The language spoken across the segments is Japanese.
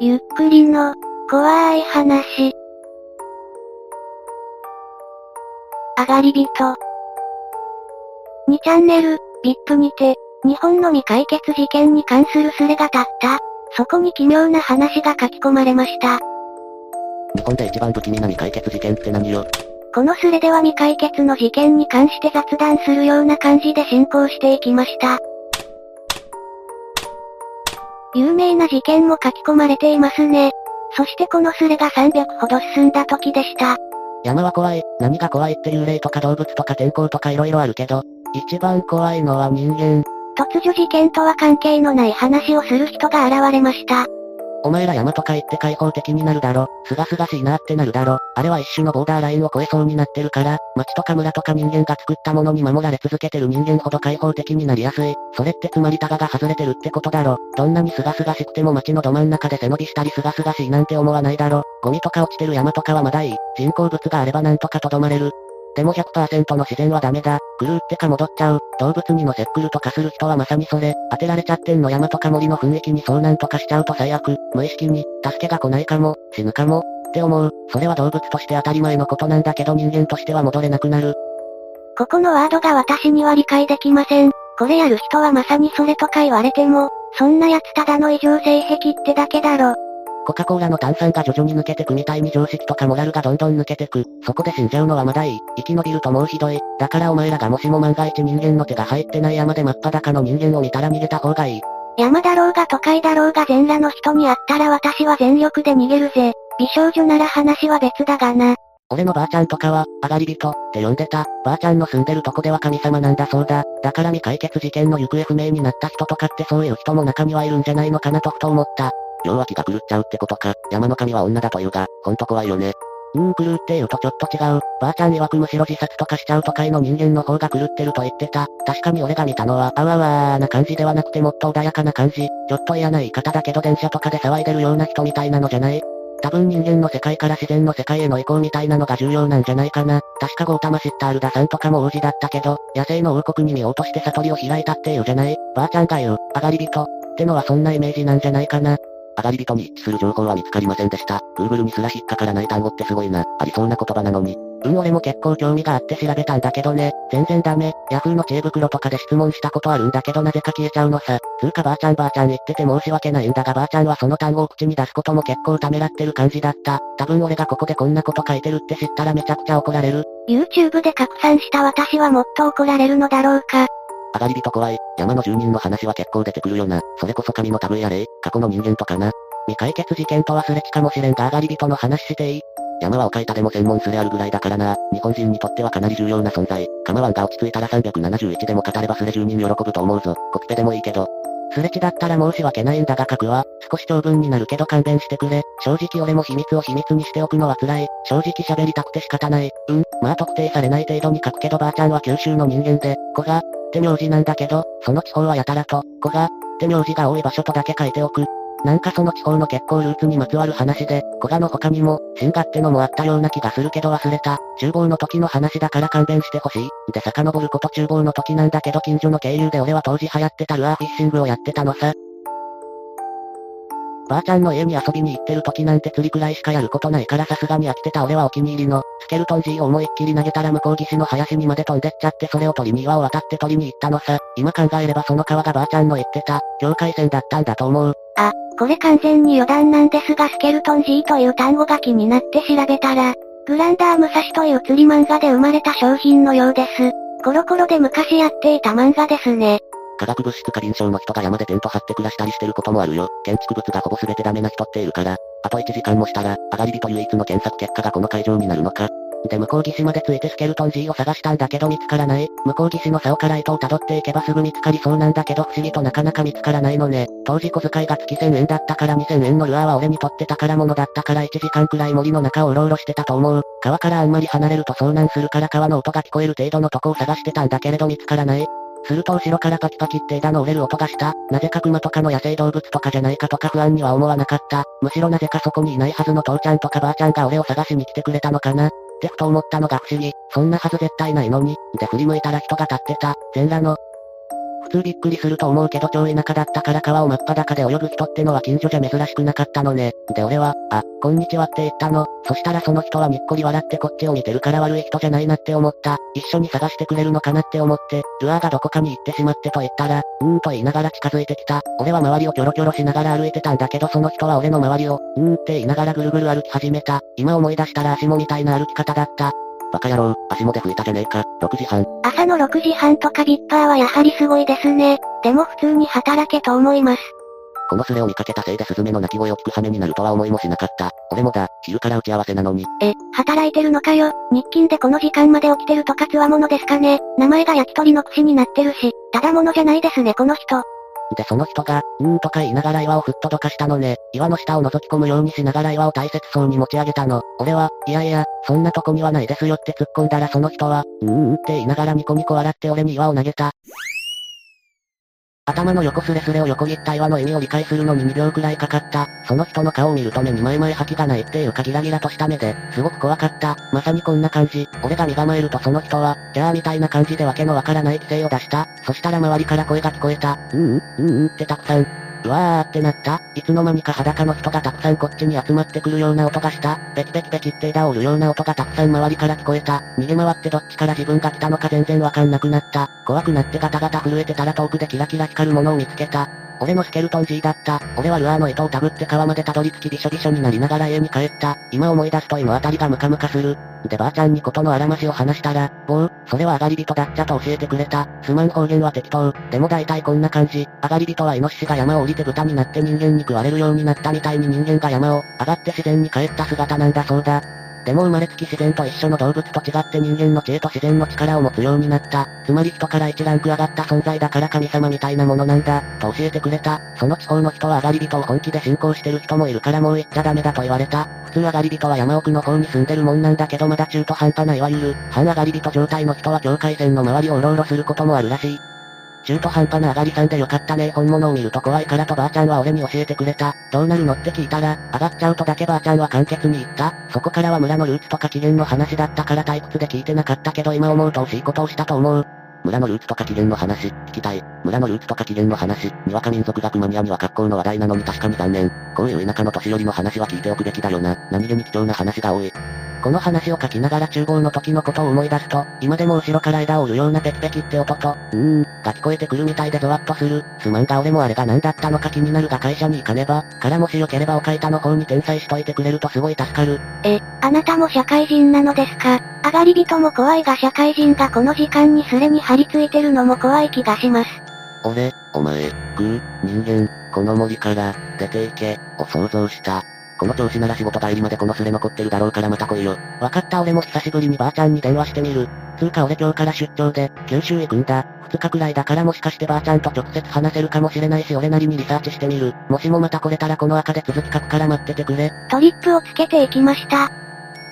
ゆっくりの、怖い話。あがり人。2チャンネル、VIP にて、日本の未解決事件に関するスレが立った。そこに奇妙な話が書き込まれました。日本で一番不気味な未解決事件って何よ？このスレでは未解決の事件に関して雑談するような感じで進行していきました。有名な事件も書き込まれていますね。そしてこのスレが300ほど進んだ時でした。山は怖い、何が怖いって幽霊とか動物とか天候とか色々あるけど、一番怖いのは人間。突如事件とは関係のない話をする人が現れました。お前ら山とか行って開放的になるだろ。すがすがしいなってなるだろ。あれは一種のボーダーラインを超えそうになってるから、町とか村とか人間が作ったものに守られ続けてる人間ほど開放的になりやすい。それってつまりタガが外れてるってことだろ。どんなにすがすがしくても町のど真ん中で背伸びしたりすがすがしいなんて思わないだろ。ゴミとか落ちてる山とかはまだいい。人工物があればなんとかとどまれる。でも100%の自然はダメだ。狂ってか戻っちゃう。動物にのせっくるとかする人はまさにそれ。当てられちゃってんの山とか森の雰囲気に遭難とかしちゃうと最悪。無意識に、助けが来ないかも、死ぬかも、って思う。それは動物として当たり前のことなんだけど人間としては戻れなくなる。ここのワードが私には理解できません。これやる人はまさにそれとか言われても、そんな奴ただの異常性癖ってだけだろ。コカ・コーラの炭酸が徐々に抜けてくみたいに常識とかモラルがどんどん抜けてく。そこで死んじゃうのはまだいい。生き延びるともうひどい。だからお前らがもしも万が一人間の手が入ってない山で真っ裸の人間を見たら逃げた方がいい。山だろうが都会だろうが全裸の人に会ったら私は全力で逃げるぜ。美少女なら話は別だがな。俺のばあちゃんとかは、上がり人、って呼んでた。ばあちゃんの住んでるとこでは神様なんだそうだ。だから未解決事件の行方不明になった人とかってそういう人も中にはいるんじゃないのかなとふと思った。両脇が狂っちゃうってことか。山の神は女だというが、ほんと怖いよね。うーん、狂って言うとちょっと違う。ばあちゃん曰くむしろ自殺とかしちゃう都会の人間の方が狂ってると言ってた。確かに俺が見たのは、あわわーな感じではなくてもっと穏やかな感じ。ちょっと嫌な言い方だけど電車とかで騒いでるような人みたいなのじゃない？多分人間の世界から自然の世界への移行みたいなのが重要なんじゃないかな。確かゴータマシッタールダさんとかも王子だったけど、野生の王国に見ようとして悟りを開いたっていうじゃない？ばあちゃんが言う、上がり人。ってのはそんなイメージなんじゃないかな。上がり人に一致する情報は見つかりませんでした。Google にすら引っかからない単語ってすごいな。ありそうな言葉なのに。うん俺も結構興味があって調べたんだけどね。全然ダメ。Yahoo の知恵袋とかで質問したことあるんだけどなぜか消えちゃうのさ。つうかばあちゃんばあちゃん言ってて申し訳ないんだがばあちゃんはその単語を口に出すことも結構ためらってる感じだった。多分俺がここでこんなこと書いてるって知ったらめちゃくちゃ怒られる。YouTube で拡散した私はもっと怒られるのだろうか。上がり人怖い。山の住人の話は結構出てくるよな。それこそ神の類や霊、過去の人間とかな。未解決事件とはすれちかもしれんが上がり人の話していい山はおかいたでも専門すれあるぐらいだからな。日本人にとってはかなり重要な存在。構わんが落ち着いたら371でも語ればすれ住人喜ぶと思うぞ。コピペでもいいけど。すれ違だったら申し訳ないんだが書くわ。少し長文になるけど勘弁してくれ。正直俺も秘密を秘密にしておくのは辛い。正直喋りたくて仕方ない。うん、まあ特定されない程度に書くけどばあちゃんは九州の人間で、子が、って名字なんだけど、その地方はやたらと、子が、って名字が多い場所とだけ書いておく。なんかその地方の結構ルーツにまつわる話で、古賀の他にも、新賀ってのもあったような気がするけど忘れた。厨房の時の話だから勘弁してほしい。で遡ること厨房の時なんだけど近所の経由で俺は当時流行ってたルアーフィッシングをやってたのさ。ばあちゃんの家に遊びに行ってる時なんて釣りくらいしかやることないからさすがに飽きてた俺はお気に入りの、スケルトン G を思いっきり投げたら向こう岸の林にまで飛んでっちゃってそれを取りに岩を渡って取りに行ったのさ。今考えればその川がばあちゃんの言ってた、境界線だったんだと思う。あ、これ完全に余談なんですがスケルトン G という単語が気になって調べたら、グランダー武蔵という釣り漫画で生まれた商品のようです。コロコロで昔やっていた漫画ですね。化学物質過敏症の人が山でテント張って暮らしたりしてることもあるよ。建築物がほぼ全てダメな人っているから。あと1時間もしたら、上がり人唯一の検索結果がこの会場になるのか。で向こう岸まで着いてスケルトン G を探したんだけど見つからない。向こう岸の竿から糸を辿っていけばすぐ見つかりそうなんだけど不思議となかなか見つからないのね。当時小遣いが月1000円だったから2000円のルアーは俺にとって宝物だったから1時間くらい森の中をうろうろしてたと思う。川からあんまり離れると遭難するから川の音が聞こえる程度のとこを探してたんだけれど見つからない。すると後ろからパキパキって枝の折れる音がした。なぜか熊とかの野生動物とかじゃないかとか不安には思わなかった。むしろなぜかそこにいないはずの父ちゃんとかばあちゃんが俺を探しに来てくれたのかな。ってふと思ったのが不思議。そんなはず絶対ないのに。で振り向いたら人が立ってた。全裸の。普通びっくりすると思うけど超田舎だったから川を真っ裸で泳ぐ人ってのは近所じゃ珍しくなかったのね。で俺は、あ、こんにちはって言ったの。そしたらその人はにっこり笑ってこっちを見てるから悪い人じゃないなって思った。一緒に探してくれるのかなって思って、ルアーがどこかに行ってしまってと言ったら、うーんと言いながら近づいてきた。俺は周りをキョロキョロしながら歩いてたんだけどその人は俺の周りを、うーんって言いながらぐるぐる歩き始めた。今思い出したら足もみたいな歩き方だった。バカ野郎、足もで吹いたじゃねえか、6時半。朝の6時半とかビッパーはやはりすごいですね。でも普通に働けと思います。このスレを見かけたせいでスズメの鳴き声を聞く羽目になるとは思いもしなかった。俺もだ、昼から打ち合わせなのに。え、働いてるのかよ。日勤でこの時間まで起きてるとかつわものですかね。名前が焼き鳥の串になってるし、ただものじゃないですねこの人。でその人が、うーんとか言いながら岩をふっとどかしたのね。岩の下を覗き込むようにしながら岩を大切そうに持ち上げたの。俺は、いやいや、そんなとこにはないですよって突っ込んだらその人は、うーんって言いながらニコニコ笑って俺に岩を投げた。頭の横スレスレを横切った岩の意味を理解するのに2秒くらいかかった。その人の顔を見ると目に前々吐きがないっていうかギラギラとした目で、すごく怖かった。まさにこんな感じ。俺が身構えるとその人は、じゃあみたいな感じでわけのわからない規制を出した。そしたら周りから声が聞こえた。うんうん、うんうんってたくさん。うわーってなったいつの間にか裸の人がたくさんこっちに集まってくるような音がした。ペキペキペキって枝を折るような音がたくさん周りから聞こえた。逃げ回ってどっちから自分が来たのか全然わかんなくなった。怖くなってガタガタ震えてたら遠くでキラキラ光るものを見つけた。俺のスケルトン G だった。俺はルアーの糸をたぐって川までたどり着きびしょびしょになりながら家に帰った。今思い出すと胃のあたりがムカムカする。でばあちゃんにことのあらましを話したら、おう、それは上がり人だっちゃと教えてくれた。すまん方言は適当。でも大体こんな感じ。上がり人はイノシシが山を降りて豚になって人間に食われるようになったみたいに人間が山を上がって自然に帰った姿なんだそうだ。でも生まれつき自然と一緒の動物と違って人間の知恵と自然の力を持つようになった。つまり人から一ランク上がった存在だから神様みたいなものなんだ、と教えてくれた。その地方の人は上がり人を本気で信仰してる人もいるからもう言っちゃダメだと言われた。普通上がり人は山奥の方に住んでるもんなんだけどまだ中途半端ないわゆる、半上がり人状態の人は境界線の周りをうろうろすることもあるらしい。中途半端な上がりさんでよかったね本物を見ると怖いからとばあちゃんは俺に教えてくれた。どうなるのって聞いたら、上がっちゃうとだけばあちゃんは簡潔に言った。そこからは村のルーツとか起源の話だったから退屈で聞いてなかったけど今思うと惜しいことをしたと思う。村のルーツとか起源の話、聞きたい。村のルーツとか起源の話、にわか民族学マニアには格好の話題なのに確かに残念。こういう田舎の年寄りの話は聞いておくべきだよな。何気に貴重な話が多い。この話を書きながら厨房の時のことを思い出すと、今でも後ろから枝を折るようなペキペキって音と、うーん、が聞こえてくるみたいでゾワッとする。すまんが俺もあれが何だったのか気になるが会社に行かねば、からもしよければお書いたの方に転載しといてくれるとすごい助かる。え、あなたも社会人なのですか？上がり人も怖いが社会人がこの時間にスレに張り付いてるのも怖い気がします。俺、お前、グー、人間、この森から、出ていけ、を想像した。この調子なら仕事帰りまでこのスレ残ってるだろうからまた来いよ。わかった俺も久しぶりにばあちゃんに電話してみる。つうか俺今日から出張で、九州行くんだ。二日くらいだからもしかしてばあちゃんと直接話せるかもしれないし俺なりにリサーチしてみる。もしもまた来れたらこの赤で続き書くから待っててくれ。トリップをつけていきました。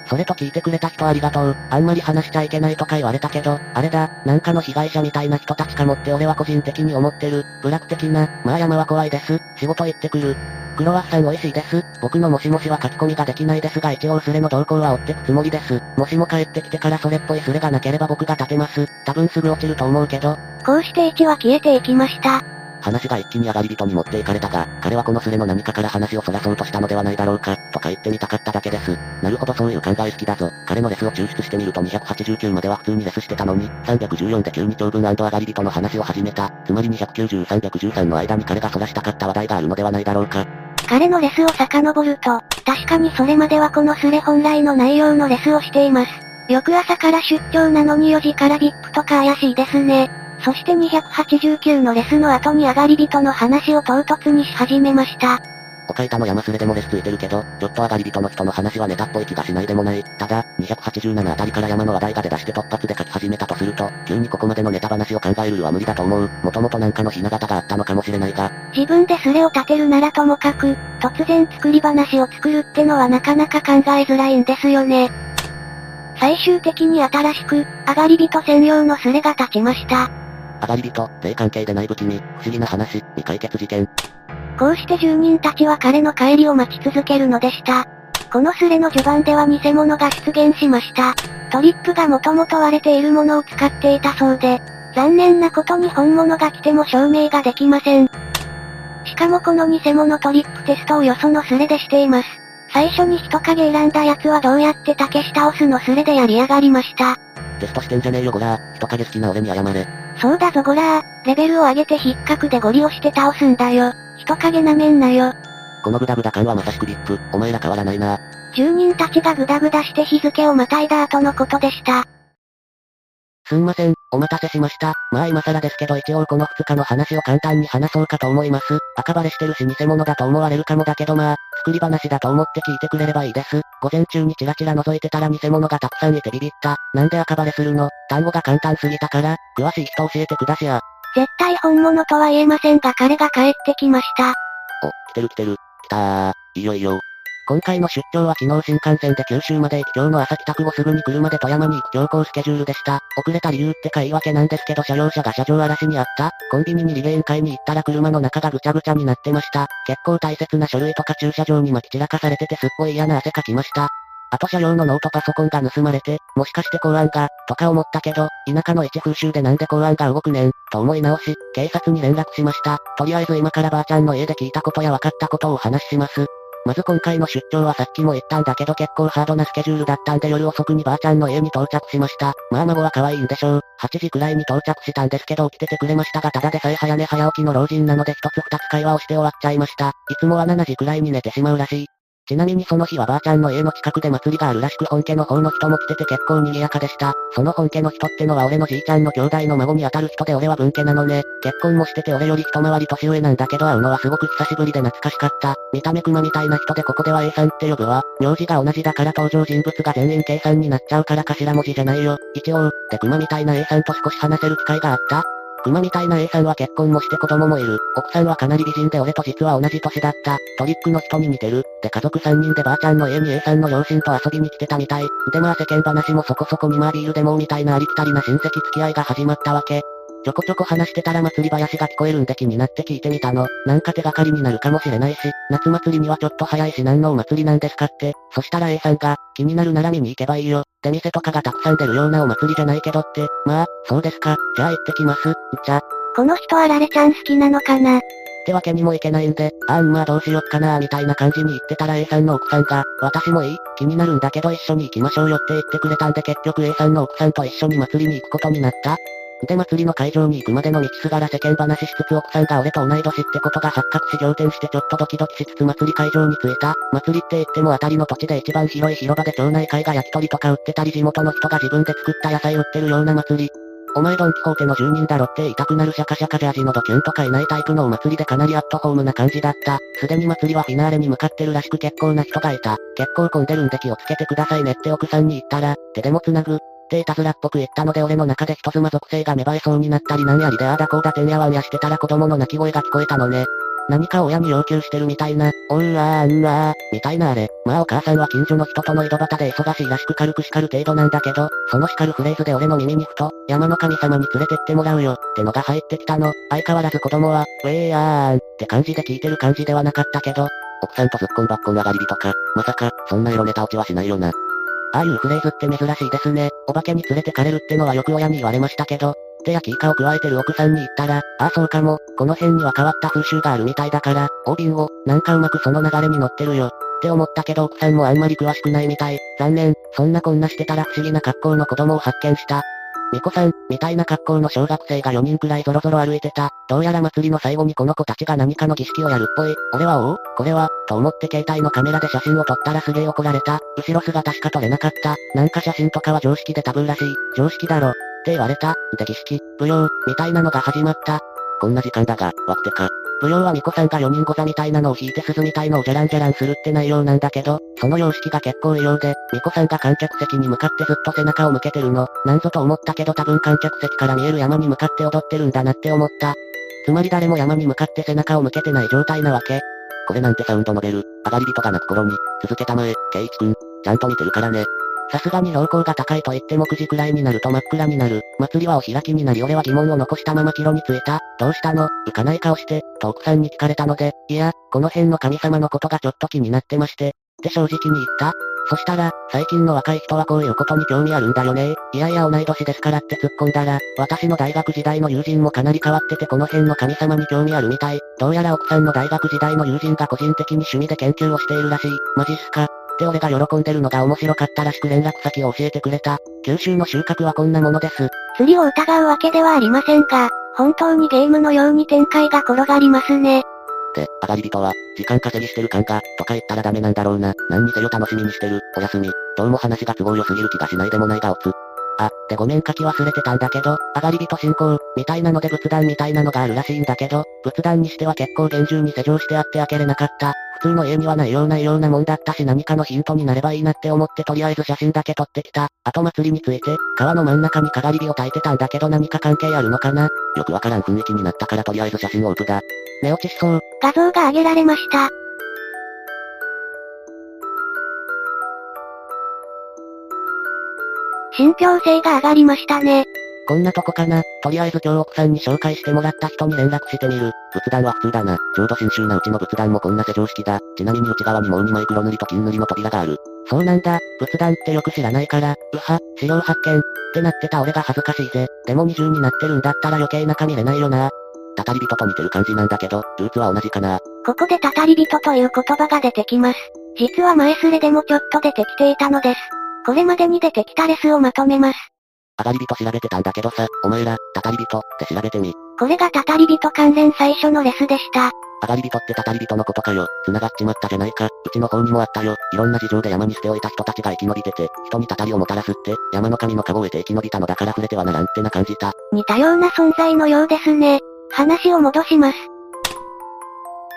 それと聞いてくれた人ありがとう。あんまり話しちゃいけないとか言われたけど、あれだ、なんかの被害者みたいな人たちかもって俺は個人的に思ってる。ブラック的な、まあ山は怖いです。仕事行ってくる。クロワッサン美味しいです。僕のもしもしは書き込みができないですが一応スレの動向は追ってくつもりです。もしも帰ってきてからそれっぽいスレがなければ僕が立てます。多分すぐ落ちると思うけど。こうして1は消えていきました。話が一気に上がり人に持っていかれたが、彼はこのスレの何かから話をそらそうとしたのではないだろうか、とか言ってみたかっただけです。なるほどそういう考え好きだぞ。彼のレスを抽出してみると289までは普通にレスしてたのに、314で急に長文上がり人の話を始めた。つまり290、313の間に彼がそらしたかった話題があるのではないだろうか。彼のレスを遡ると、確かにそれまではこのスレ本来の内容のレスをしています。翌朝から出張なのに4時から VIP とか怪しいですね。そして289のレスの後に上がり人の話を唐突にし始めました。おかいたの山すれでもレスついてるけど、ちょっと上がり人の人の話はネタっぽい気がしないでもない。ただ、287あたりから山の話題が出だして突発で書き始めたとすると、急にここまでのネタ話を考えるは無理だと思う。もともとなんかのひな形があったのかもしれないが。自分でスレを立てるならともかく、突然作り話を作るってのはなかなか考えづらいんですよね。最終的に新しく、上がり人専用のスレが立ちました。上がり人、霊関係でない武器に、不思議な話、未解決事件。こうして住人たちは彼の帰りを待ち続けるのでした。このスレの序盤では偽物が出現しました。トリップがもともと割れているものを使っていたそうで、残念なことに本物が来ても証明ができません。しかもこの偽物トリップテストをよそのスレでしています。最初に人影選んだやつはどうやって竹下押すのスレでやりやがりました。テストしてんじゃねえよゴラー。人影好きな俺に謝れ。そうだぞゴラー。レベルを上げて引っかくでゴリ押して倒すんだよ。人影なめんなよ。このグダグダ感はまさしくリップ。お前ら変わらないな。住人たちがグダグダして日付をまたいだ後のことでした。すんません、お待たせしました。まあ今更ですけど一応この2日の話を簡単に話そうかと思います。赤バレしてるし偽物だと思われるかもだけどまあ、作り話だと思って聞いてくれればいいです。午前中にチラチラ覗いてたら偽物がたくさんいてビビった。なんで赤バレするの？単語が簡単すぎたから、詳しい人教えてくだしや。絶対本物とは言えませんが彼が帰ってきました。お、来てる来てる。来たー。いいよいいよ。今回の出張は昨日新幹線で九州まで行き今日の朝帰宅後すぐに車で富山に行く強行スケジュールでした。遅れた理由ってか言い訳なんですけど車両車が車上荒らしにあった。コンビニにリレーン買いに行ったら車の中がぐちゃぐちゃになってました。結構大切な書類とか駐車場に巻き散らかされててすっごい嫌な汗かきました。あと車両のノートパソコンが盗まれて、もしかして公安が、とか思ったけど、田舎の一風習でなんで公安が動くねん、と思い直し、警察に連絡しました。とりあえず今からばあちゃんの家で聞いたことや分かったことをお話しします。まず今回の出張はさっきも言ったんだけど結構ハードなスケジュールだったんで夜遅くにばあちゃんの家に到着しました。まあ孫は可愛いんでしょう。8時くらいに到着したんですけど起きててくれましたがただでさえ早寝早起きの老人なので一つ二つ会話をして終わっちゃいました。いつもは7時くらいに寝てしまうらしい。ちなみにその日はばあちゃんの家の近くで祭りがあるらしく本家の方の人も来てて結構賑やかでした。その本家の人ってのは俺のじいちゃんの兄弟の孫に当たる人で俺は文家なのね。結婚もしてて俺より一回り年上なんだけど会うのはすごく久しぶりで懐かしかった。見た目熊みたいな人でここでは A さんって呼ぶわ。名字が同じだから登場人物が全員 K さんになっちゃうから頭文字じゃないよ。一応、で熊みたいな A さんと少し話せる機会があった熊みたいな A さんは結婚もして子供もいる。奥さんはかなり美人で俺と実は同じ年だった。トリックの人に似てる。で家族3人でばあちゃんの家に A さんの両親と遊びに来てたみたい。でまあ世間話もそこそこにまあビールでもうみたいなありきたりな親戚付き合いが始まったわけ。ちょこちょこ話してたら祭り林が聞こえるんで気になって聞いてみたの。なんか手がかりになるかもしれないし、夏祭りにはちょっと早いし何のお祭りなんですかって。そしたら A さんが、気になるなら見に行けばいいよ。出店とかがたくさん出るようなお祭りじゃないけどって。まあ、そうですか。じゃあ行ってきます。じゃ。この人はラレちゃん好きなのかな？ってわけにもいけないんで、あんまあどうしよっかなーみたいな感じに言ってたら A さんの奥さんが、私もいい気になるんだけど一緒に行きましょうよって言ってくれたんで結局 A さんの奥さんと一緒に祭りに行くことになった。で祭りの会場に行くまでの道すがら世間話しつつ奥さんが俺と同い年ってことが発覚し仰天してちょっとドキドキしつつ祭り会場に着いた。祭りって言っても当たりの土地で一番広い広場で町内会が焼き鳥とか売ってたり地元の人が自分で作った野菜売ってるような祭り。お前ドンキホーテの住人だろって言いたくなるシャカシャカジャージのドキュンとかいないタイプのお祭りでかなりアットホームな感じだった。すでに祭りはフィナーレに向かってるらしく結構な人がいた。結構混んでるんで気をつけてくださいねって奥さんに言ったら、手でも繋ぐ。っていたずらっぽく言ったので俺の中で人妻属性が芽生えそうになったりなんやりでああだこうだてんやわんやしてたら子供の泣き声が聞こえたのね。何か親に要求してるみたいな、おうわーんわー、みたいなあれ。まあお母さんは近所の人との井戸端で忙しいらしく軽く叱る程度なんだけど、その叱るフレーズで俺の耳にふと、山の神様に連れてってもらうよ、ってのが入ってきたの。相変わらず子供は、ウェーやーん、って感じで聞いてる感じではなかったけど、奥さんとずっこんばっこん上がり火とか、まさか、そんなエロネタ落ちはしないよな。ああいうフレーズって珍しいですね。お化けに連れてかれるってのはよく親に言われましたけど、手やキイカを加えてる奥さんに言ったら、ああそうかも、この辺には変わった風習があるみたいだから、お瓶を、なんかうまくその流れに乗ってるよ。って思ったけど奥さんもあんまり詳しくないみたい。残念、そんなこんなしてたら不思議な格好の子供を発見した。ミコさん、みたいな格好の小学生が4人くらいぞろぞろ歩いてた。どうやら祭りの最後にこの子たちが何かの儀式をやるっぽい。俺はおおこれはと思って携帯のカメラで写真を撮ったらすげえ怒られた。後ろ姿しか撮れなかった。なんか写真とかは常識でタブーらしい。常識だろ。って言われた。で儀式、舞踊、みたいなのが始まった。こんな時間だが、わくてか。舞踊は巫女さんが4人ご座みたいなのを弾いて鈴みたいのをじゃらんじゃらんするって内容なんだけど、その様式が結構異様で、巫女さんが観客席に向かってずっと背中を向けてるの。なんぞと思ったけど多分観客席から見える山に向かって踊ってるんだなって思った。つまり誰も山に向かって背中を向けてない状態なわけ。これなんてサウンドノベル、上がり人が泣く頃に、続けたまえ、ケイチくん、ちゃんと見てるからね。さすがに標高が高いと言っても9時くらいになると真っ暗になる。祭りはお開きになり俺は疑問を残したまま帰路に着いた。どうしたの？浮かない顔して、と奥さんに聞かれたので、いや、この辺の神様のことがちょっと気になってまして。って正直に言った。そしたら、最近の若い人はこういうことに興味あるんだよねいやいや同い年ですからって突っ込んだら、私の大学時代の友人もかなり変わっててこの辺の神様に興味あるみたい。どうやら奥さんの大学時代の友人が個人的に趣味で研究をしているらしい。マジっすかって俺が喜んでるのが面白かったらしく連絡先を教えてくれた。九州の収穫はこんなものです。釣りを疑うわけではありませんが、本当にゲームのように展開が転がりますね。で、上がり人は、時間稼ぎしてる感が、とか言ったらダメなんだろうな。何にせよ楽しみにしてる、おやすみ。どうも話が都合良すぎる気がしないでもないがおつ。あ、でごめん書き忘れてたんだけど、上がり人進行、みたいなので仏壇みたいなのがあるらしいんだけど、仏壇にしては結構厳重に施錠してあって開けれなかった。普通の家にはないようなようなもんだったし何かのヒントになればいいなって思ってとりあえず写真だけ撮ってきた。あと祭りについて、川の真ん中にかがり火を焚いてたんだけど何か関係あるのかなよくわからん雰囲気になったからとりあえず写真を送だ。寝落ちしそう。画像が上げられました。信憑性が上がりましたね。こんなとこかな。とりあえず今日奥さんに紹介してもらった人に連絡してみる。仏壇は普通だな。ちょうど新州なうちの仏壇もこんな施錠式だ。ちなみに内側にもう2枚黒塗りと金塗りの扉がある。そうなんだ。仏壇ってよく知らないから、うは、資料発見。ってなってた俺が恥ずかしいぜ。でも二重になってるんだったら余計中見れないよな。たたり人と似てる感じなんだけど、ルーツは同じかな。ここでたたり人という言葉が出てきます。実は前スレでもちょっと出てきていたのです。これまでに出てきたレスをまとめます。あがり人調べてたんだけどさ、お前ら、たたり人って調べてみ。これがたたり人関連最初のレスでした。あがり人ってたたり人のことかよ。繋がっちまったじゃないか。うちの方にもあったよ。いろんな事情で山に捨ておいた人たちが生き延びてて、人にたたりをもたらすって、山の神の顔を得て生き延びたのだから触れてはならんってな感じた。似たような存在のようですね。話を戻します。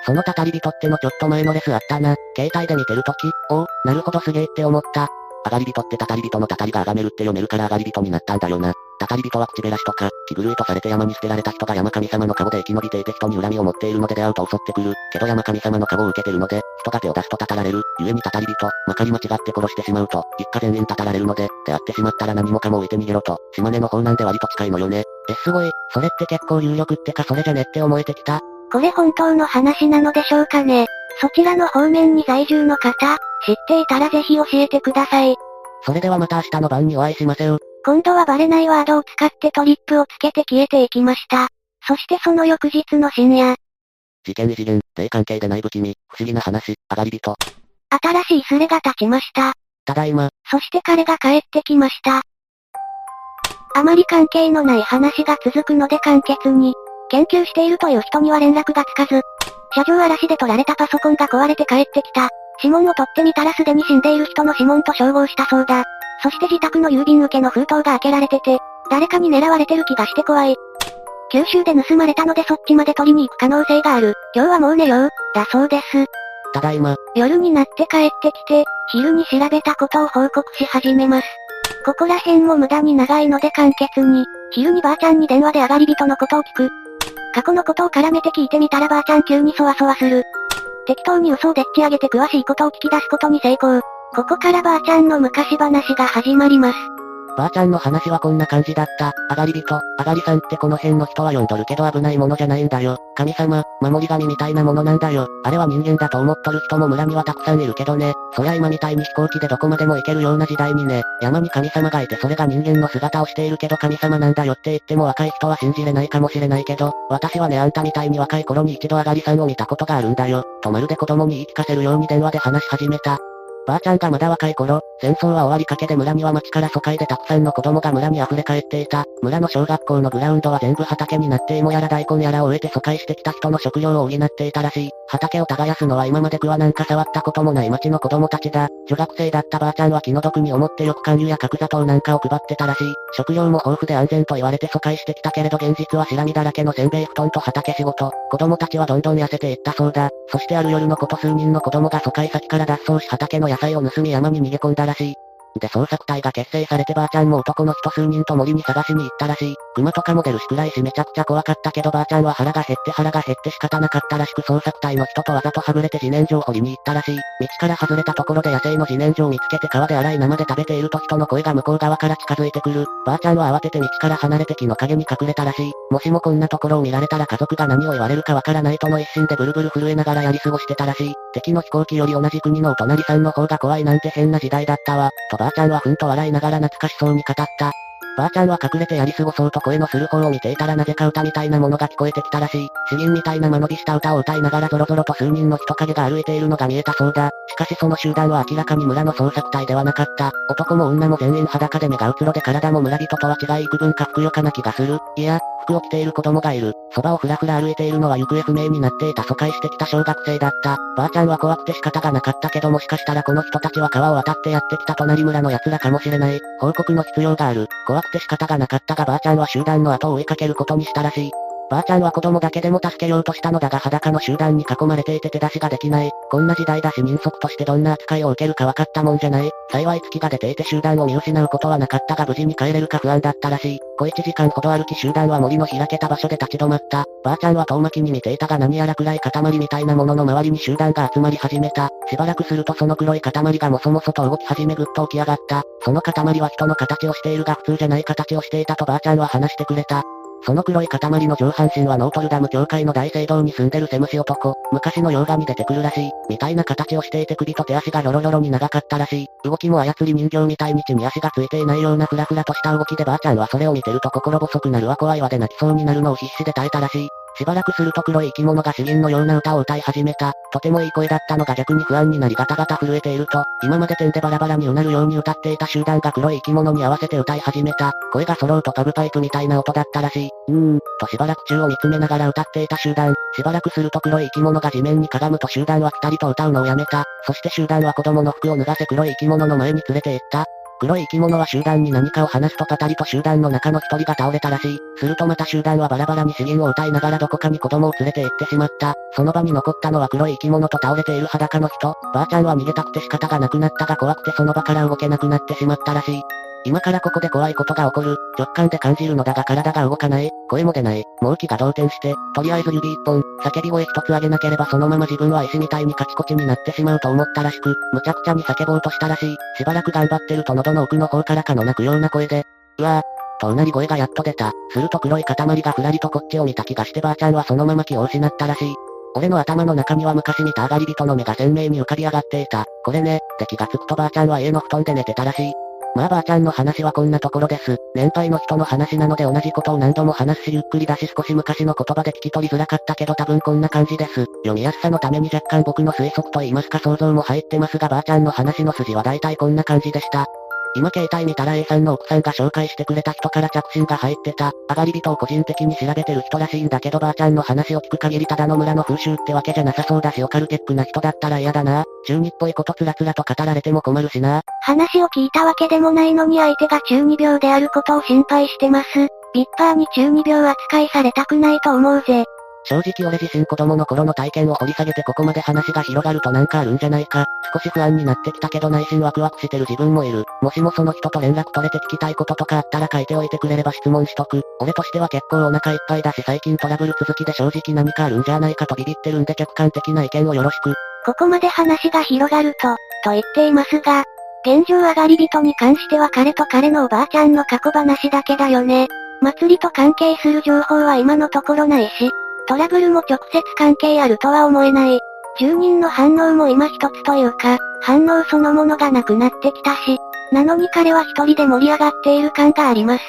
そのたたり人ってのちょっと前のレスあったな。携帯で見てるとき、おお、なるほどすげえって思った。あがり人ってたたり人のたたりがあがめるって読めるからあがり人になったんだよな。たたり人は口べらしとか、気狂いとされて山に捨てられた人が山神様の顔で生き延びていて人に恨みを持っているので出会うと襲ってくる。けど山神様の顔を受けてるので、人が手を出すとたたられる。故にたたり人、まかり間違って殺してしまうと、一家全員たたられるので、出会ってしまったら何もかも置いて逃げろと、島根の方なんで割と近いのよね。え、すごい、それって結構有力ってかそれじゃねって思えてきた。これ本当の話なのでしょうかね。そちらの方面に在住の方、知っていたらぜひ教えてください。それではまた明日の晩にお会いしましょう。今度はバレないワードを使ってトリップをつけて消えていきました。そしてその翌日の深夜。事件異次元、霊関係でない不気味、不思議な話、上がり人。新しいスレが立ちました。ただいま。そして彼が帰ってきました。あまり関係のない話が続くので簡潔に。研究しているという人には連絡がつかず。車上荒らしで取られたパソコンが壊れて帰ってきた。指紋を取ってみたらすでに死んでいる人の指紋と照合したそうだ。そして自宅の郵便受けの封筒が開けられてて、誰かに狙われてる気がして怖い。九州で盗まれたのでそっちまで取りに行く可能性がある。今日はもう寝よう。だそうです。ただいま。夜になって帰ってきて、昼に調べたことを報告し始めます。ここら辺も無駄に長いので簡潔に、昼にばあちゃんに電話で上がり人のことを聞く。過去のことを絡めて聞いてみたらばあちゃん急にそわそわする。適当に嘘をでっち上げて詳しいことを聞き出すことに成功。ここからばあちゃんの昔話が始まります。ばあちゃんの話はこんな感じだった。あがり人、あがりさんってこの辺の人は呼んどるけど危ないものじゃないんだよ。神様、守り神みたいなものなんだよ。あれは人間だと思っとる人も村にはたくさんいるけどね。そりゃ今みたいに飛行機でどこまでも行けるような時代にね、山に神様がいてそれが人間の姿をしているけど神様なんだよって言っても若い人は信じれないかもしれないけど、私はねあんたみたいに若い頃に一度あがりさんを見たことがあるんだよ。とまるで子供に言い聞かせるように電話で話し始めた。ばあちゃんがまだ若い頃、戦争は終わりかけで村には町から疎開でたくさんの子供が村に溢れ返っていた。村の小学校のグラウンドは全部畑になって芋やら大根やらを植えて疎開してきた人の食料を補っていたらしい。畑を耕すのは今まで桑なんか触ったこともない町の子供たちだ。女学生だったばあちゃんは気の毒に思ってよく勧誘や角砂糖なんかを配ってたらしい。食料も豊富で安全と言われて疎開してきたけれど現実はしらみだらけのせんべい布団と畑仕事。子供たちはどんどん痩せていったそうだ。そしてある夜のこと数人の子供が疎開先から脱走し畑の野菜を盗み山に逃げ込んだらしい。で捜索隊が結成されてばあちゃんも男の人数人と森に探しに行ったらしい。熊とかも出るし暗いしめちゃくちゃ怖かったけどばあちゃんは腹が減って腹が減って仕方なかったらしく捜索隊の人とわざとはぐれて自然薯を掘りに行ったらしい。道から外れたところで野生の自然薯を見つけて川で洗い生で食べていると人の声が向こう側から近づいてくる。ばあちゃんは慌てて道から離れて木の陰に隠れたらしい。もしもこんなところを見られたら家族が何を言われるかわからないとの一心でブルブル震えながらやり過ごしてたらしい。敵の飛行機より同じ国のお隣さんの方が怖いなんて変な時代だったわ。とばあちゃんはふんと笑いながら懐かしそうに語った。ばあちゃんは隠れてやり過ごそうと声のする方を見ていたらなぜか歌みたいなものが聞こえてきたらしい。詩吟みた。いな間延びした歌を歌いながらゾロゾロと数人の人影が歩いているのが見えたそうだ。しかしその集団は明らかに村の捜索隊ではなかった。男も女も全員裸で目がうつろで体も村人とは違い幾分かふくよかな気がする。いや、服を着ている子供がいる。そばをふらふら歩いているのは行方不明になっていた疎開してきた小学生だった。ばあちゃんは怖くて仕方がなかった。けどもしかしたらこの人た。ちは川を渡ってやってきた隣村の奴らかもしれない。報告の必要がある。怖くて仕方がなかったがばあちゃんは集団の後を追いかけることにしたらしい。ばあちゃんは子供だけでも助けようとしたのだが裸の集団に囲まれていて手出しができない。こんな時代だし民族としてどんな扱いを受けるか分かったもんじゃない。幸い月が出ていて集団を見失うことはなかったが無事に帰れるか不安だったらしい。小1時間ほど歩き集団は森の開けた場所で立ち止まった。ばあちゃんは遠巻きに見ていたが何やら暗い塊みたいなものの周りに集団が集まり始めた。しばらくするとその黒い塊がもそもそと動き始めぐっと起き上がった。その塊は人の形をしているが普通じゃない形をしていたとばあちゃんは話してくれた。その黒い塊の上半身はノートルダム教会の大聖堂に住んでるセムシ男、昔の洋画に出てくるらしい、みたいな形をしていて首と手足がヨロヨロに長かったらしい。動きも操り人形みたいに地に足がついていないようなフラフラとした動きでばあちゃんはそれを見てると心細くなるわ怖いわで泣きそうになるのを必死で耐えたらしい。しばらくすると黒い生き物が詩吟のような歌を歌い始めた。とてもいい声だったのが逆に不安になりガタガタ震えていると、今まで点でバラバラにうなるように歌っていた集団が黒い生き物に合わせて歌い始めた。声が揃うとパブパイプみたいな音だったらしい。うーん、としばらく宙を見つめながら歌っていた集団。しばらくすると黒い生き物が地面にかがむと集団はピタリと歌うのをやめた。そして集団は子供の服を脱がせ黒い生き物の前に連れて行った。黒い生き物は集団に何かを話すとパタリと集団の中の一人が倒れたらしい。するとまた集団はバラバラに詩吟を歌いながらどこかに子供を連れて行ってしまった。その場に残ったのは黒い生き物と倒れている裸の人。ばあちゃんは逃げたくて仕方がなくなったが怖くてその場から動けなくなってしまったらしい。今からここで怖いことが起こる。直感で感じるのだが体が動かない。声も出ない。もう気が動転して、とりあえず指一本、叫び声一つ上げなければそのまま自分は石みたいにカチコチになってしまうと思ったらしく、むちゃくちゃに叫ぼうとしたらしい。しばらく頑張ってると喉の奥の方からかの泣くような声で、うわぁ、とうなり声がやっと出た。すると黒い塊がふらりとこっちを見た気がしてばあちゃんはそのまま気を失ったらしい。俺の頭の中には昔見た上がり人の目が鮮明に浮かび上がっていた。これね、で気がつくとばあちゃんは家の布団で寝てたらしい。まあばあちゃんの話はこんなところです。年配の人の話なので同じことを何度も話すしゆっくりだし少し昔の言葉で聞き取りづらかったけど多分こんな感じです。読みやすさのために若干僕の推測と言いますか想像も入ってますがばあちゃんの話の筋は大体こんな感じでした。今携帯見たら A さんの奥さんが紹介してくれた人から着信が入ってた。上がり人を個人的に調べてる人らしいんだけどばあちゃんの話を聞く限りただの村の風習ってわけじゃなさそうだしオカルテックな人だったら嫌だな。中二っぽいことつらつらと語られても困るしな。話を聞いたわけでもないのに相手が中二病であることを心配してます。ビッパーに中二病扱いされたくないと思うぜ。正直俺自身子供の頃の体験を掘り下げてここまで話が広がるとなんかあるんじゃないか。少し不安になってきたけど内心ワクワクしてる自分もいる。もしもその人と連絡取れて聞きたいこととかあったら書いておいてくれれば質問しとく。俺としては結構お腹いっぱいだし最近トラブル続きで正直何かあるんじゃないかとビビってるんで客観的な意見をよろしく。ここまで話が広がると、と言っていますが、現状上がり人に関しては彼と彼のおばあちゃんの過去話だけだよね。祭りと関係する情報は今のところないし、トラブルも直接関係あるとは思えない。住人の反応も今一つというか、反応そのものがなくなってきたし、なのに彼は一人で盛り上がっている感があります。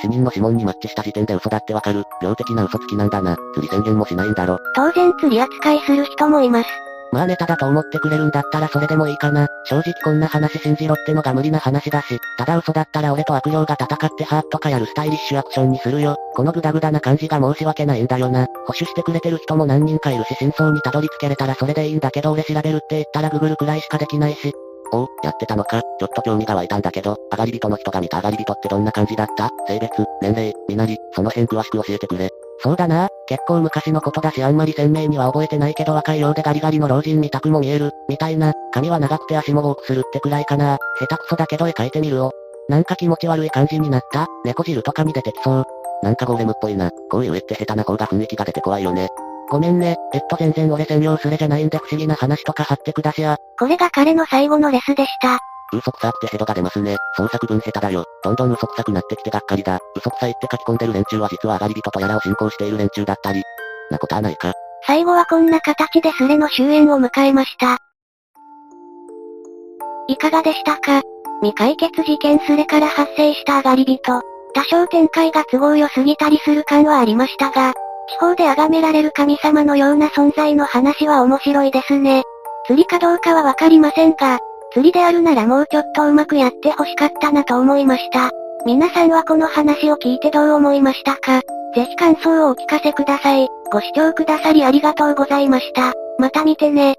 死人の指紋にマッチした時点で嘘だってわかる。病的な嘘つきなんだな。釣り宣言もしないんだろ。当然釣り扱いする人もいます。まあネタだと思ってくれるんだったらそれでもいいかな。正直こんな話信じろってのが無理な話だし、ただ嘘だったら俺と悪霊が戦ってハートとかやるスタイリッシュアクションにするよ。このグダグダな感じが申し訳ないんだよな。保守してくれてる人も何人かいるし真相にたどり着けれたらそれでいいんだけど俺調べるって言ったらググるくらいしかできないし。おう、やってたのか。ちょっと興味が湧いたんだけど、上がり人の人が見た上がり人ってどんな感じだった？性別、年齢、身なり、その辺詳しく教えてくれ。そうだな。結構昔のことだしあんまり鮮明には覚えてないけど若いようでガリガリの老人見たくも見える、みたいな。髪は長くて足も多くするってくらいかな。下手くそだけど絵描いてみるを。なんか気持ち悪い感じになった猫汁とかに出てきそう。なんかゴーレムっぽいな。こういう絵って下手な方が雰囲気が出て怖いよね。ごめんね、えっと全然俺専用スレじゃないんで不思議な話とか貼ってくだしや。これが彼の最後のレスでした。嘘くさってヘドが出ますね。創作文下手だよ。どんどん嘘くさくなってきてがっかりだ。嘘くさいって書き込んでる連中は実は上がり人とやらを信仰している連中だったり。なことはないか。最後はこんな形でスレの終焉を迎えました。いかがでしたか？未解決事件スレから発生した上がり人。多少展開が都合良すぎたりする感はありましたが、地方で崇められる神様のような存在の話は面白いですね。釣りかどうかはわかりませんが、釣りであるならもうちょっとうまくやって欲しかったなと思いました。皆さんはこの話を聞いてどう思いましたか？ぜひ感想をお聞かせください。ご視聴くださりありがとうございました。また見てね。